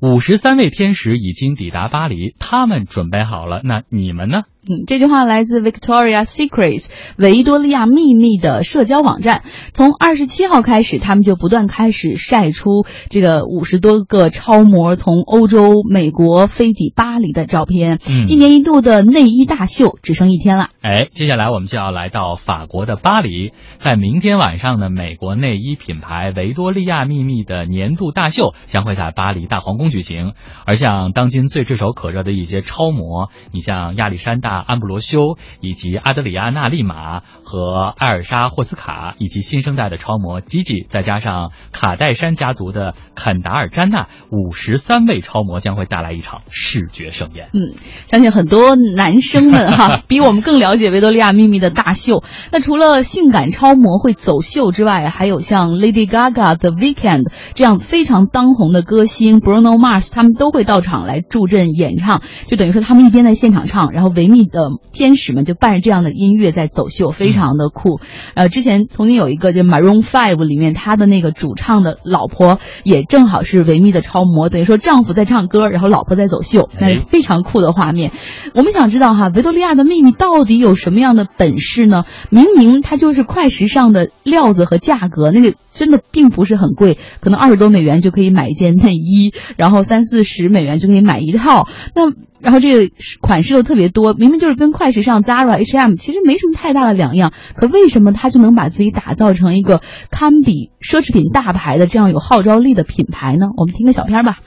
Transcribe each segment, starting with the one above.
五十三位天使已经抵达巴黎，他们准备好了，那你们呢？嗯，这句话来自 Victoria Secrets 维多利亚秘密的社交网站。从二十七号开始，他们就不断开始晒出这个五十多个超模从欧洲、美国飞抵巴黎的照片。嗯一年一度的内衣大秀只剩一天了。哎，接下来我们就要来到法国的巴黎，在明天晚上呢，美国内衣品牌维多利亚秘密的年度大秀将会在巴黎大皇宫举行。而像当今最炙手可热的一些超模，你像亚历山大·安布罗修，以及阿德里亚娜·利马和艾尔莎·霍斯卡，以及新生代的超模吉吉，再加上卡戴珊家族的肯达尔·詹娜，五十三位超模将会带来一场视觉盛宴。嗯，相信很多男生们哈，比我们更了解维多利亚秘密的大秀。那除了性感超模会走秀之外，还有像 Lady Gaga、The Weeknd 这样非常当红的歌星，Bruno Mars 他们都会到场来助阵演唱。就等于说，他们一边在现场唱，然后维密的天使们就伴着这样的音乐在走秀，非常的酷。呃，之前曾经有一个就 Maroon Five 里面他的那个主唱的老婆也正好是维密的超模，等于说丈夫在唱歌，然后老婆在走秀，那是哎非常酷的画面。我们想知道哈，维多利亚的秘密到底有什么样的本事呢？明明它就是快时尚的料子和价格，那个真的并不是很贵，可能二十多美元就可以买一件内衣，然后三四十美元就可以买一套。那然后这个款式又特别多，明明就是跟快时尚 Zara、H&M 其实没什么太大的两样，可为什么它就能把自己打造成一个堪比奢侈品大牌的这样有号召力的品牌呢？我们听个小片吧。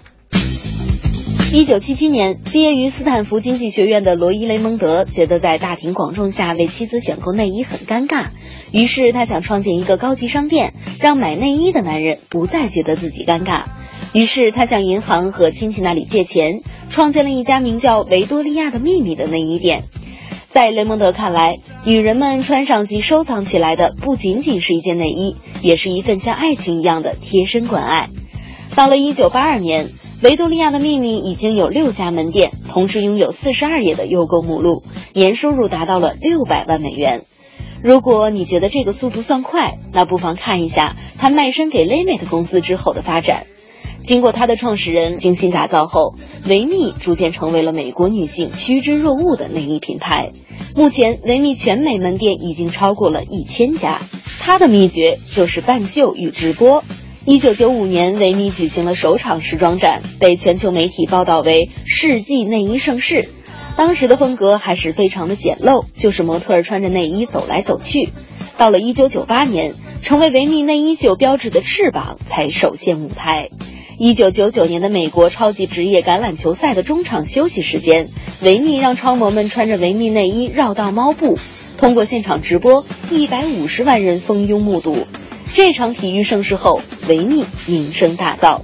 一九七七年，毕业于斯坦福经济学院的罗伊·雷蒙德觉得在大庭广众下为妻子选购内衣很尴尬，于是他想创建一个高级商店，让买内衣的男人不再觉得自己尴尬。于是他向银行和亲戚那里借钱，创建了一家名叫“维多利亚的秘密”的内衣店。在雷蒙德看来，女人们穿上及收藏起来的不仅仅是一件内衣，也是一份像爱情一样的贴身关爱。到了一九八二年，维多利亚的秘密已经有六家门店，同时拥有四十二页的邮购目录，年收入达到了六百万美元。如果你觉得这个速度算快，那不妨看一下他卖身给 Limit 公司之后的发展。经过他的创始人精心打造后，维密逐渐成为了美国女性趋之若鹜的内衣品牌。目前，维密全美门店已经超过了一千家。它的秘诀就是半秀与直播。一九九五年，维密举行了首场时装展，被全球媒体报道为世纪内衣盛世。当时的风格还是非常的简陋，就是模特儿穿着内衣走来走去。到了一九九八年，成为维密内衣秀标志的翅膀才首现舞台。一九九九年的美国超级职业橄榄球赛的中场休息时间，维密让超模们穿着维密内衣绕道猫步，通过现场直播，一百五十万人蜂拥目睹。这场体育盛世后，维密名声大噪。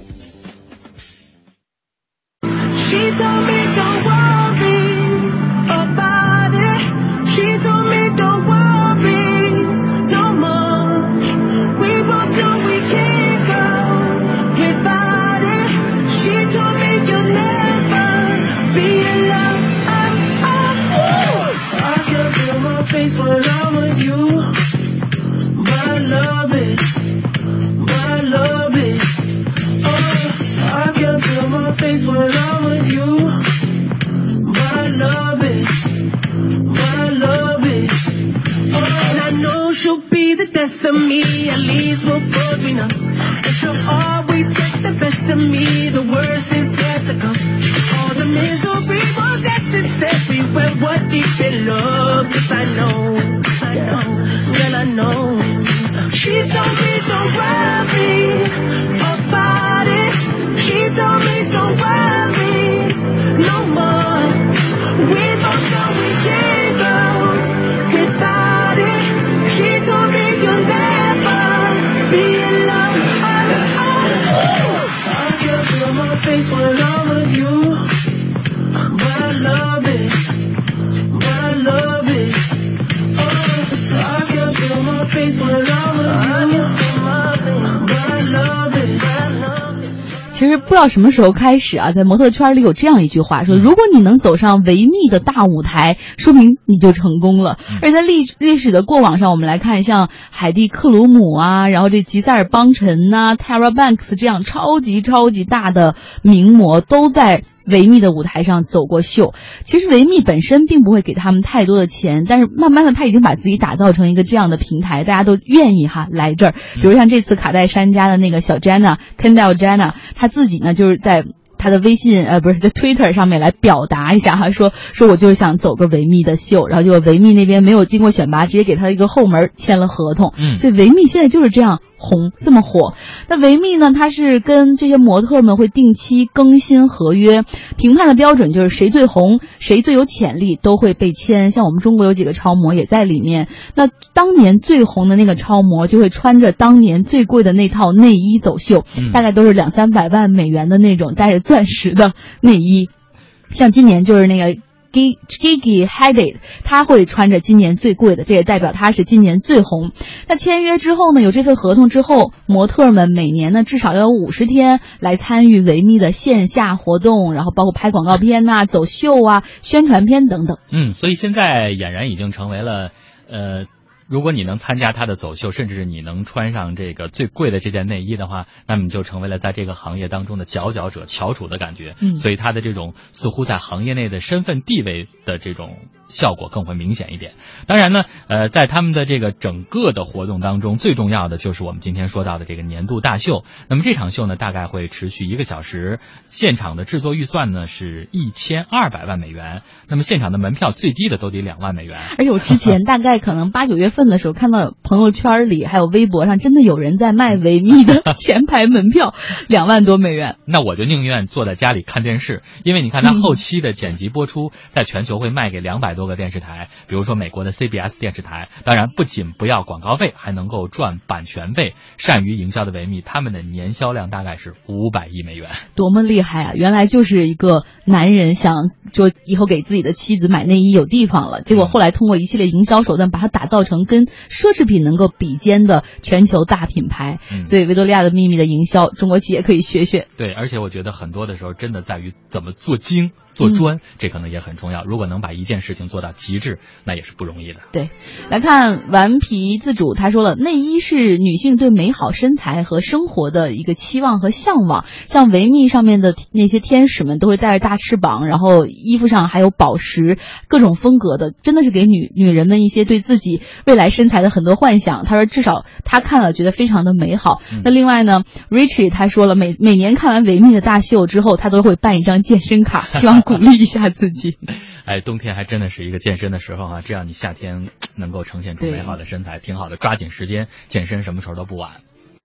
My face when I'm with you. But I love it. But I love it. Oh, and I know she'll be the death of me. At least we'll both be numb. And she'll always 道什么时候开始啊，在模特圈里有这样一句话说：嗯如果你能走上维密的大舞台，说明你就成功了。嗯而在历历史的过往上，我们来看像海蒂克鲁姆啊，然后这吉塞尔邦辰呐、Tara Banks 这样超级超级大的名模都在。维密的舞台上走过秀，其实维密本身并不会给他们太多的钱，但是慢慢的他已经把自己打造成一个这样的平台，大家都愿意哈来这儿。比如像这次卡戴珊家的那个小 Jenna Kendall Jenner，她自己呢就是在。她的微信呃不是在 Twitter 上面来表达一下哈，说说我就是想走个维密的秀，然后结果维密那边没有经过选拔，直接给她一个后门签了合同，嗯所以维密现在就是这样红这么火。那维密呢，它是跟这些模特们会定期更新合约，评判的标准就是谁最红，谁最有潜力都会被签。像我们中国有几个超模也在里面。那当年最红的那个超模就会穿着当年最贵的那套内衣走秀，嗯大概都是两三百万美元的那种带着钻石的内衣。像今年就是那个 Gigi Hadid，他会穿着今年最贵的，这也代表他是今年最红。那签约之后呢，有这份合同之后，模特们每年呢至少要有五十天来参与维密的线下活动，然后包括拍广告片呐、走秀啊、宣传片等等。嗯，所以现在俨然已经成为了，呃，如果你能参加他的走秀，甚至是你能穿上这个最贵的这件内衣的话，那么你就成为了在这个行业当中的佼佼者、翘楚的感觉。嗯所以他的这种似乎在行业内的身份地位的这种效果更会明显一点。当然呢，呃，在他们的这个整个的活动当中，最重要的就是我们今天说到的这个年度大秀。那么这场秀呢，大概会持续一个小时，现场的制作预算呢是一千二百万美元。那么现场的门票最低的都得两万美元。而且我之前大概可能八九月份的时候，看到朋友圈里还有微博上，真的有人在卖维密的 前排门票，两万多美元。那我就宁愿坐在家里看电视，因为你看它后期的剪辑播出，在全球会卖给两百多个电视台，比如说美国的 CBS 电视台。当然，不仅不要广告费，还能够赚版权费。善于营销的维密，他们的年销量大概是五百亿美元。多么厉害啊！原来就是一个男人想就以后给自己的妻子买内衣有地方了，结果后来通过一系列营销手段，把它打造成跟奢侈品能够比肩的全球大品牌。嗯所以维多利亚的秘密的营销，中国企业可以学学。对，而且我觉得很多的时候真的在于怎么做精、做专，这可能也很重要。如果能把一件事情做到极致，那也是不容易的。对，来看顽皮自主，他说了，内衣是女性对美好身材和生活的一个期望和向往。像维密上面的那些天使们都会带着大翅膀，然后衣服上还有宝石，各种风格的，真的是给女女人们一些对自己未来身材的很多幻想。他说，至少他看了觉得非常的美好。嗯那另外呢，Richie 他说了，每每年看完维密的大秀之后，他都会办一张健身卡，希望鼓励一下自己。哎，冬天还真的是一个健身的时候啊，这样你夏天能够呈现出美好的身材，挺好的。抓紧时间健身，什么时候都不晚。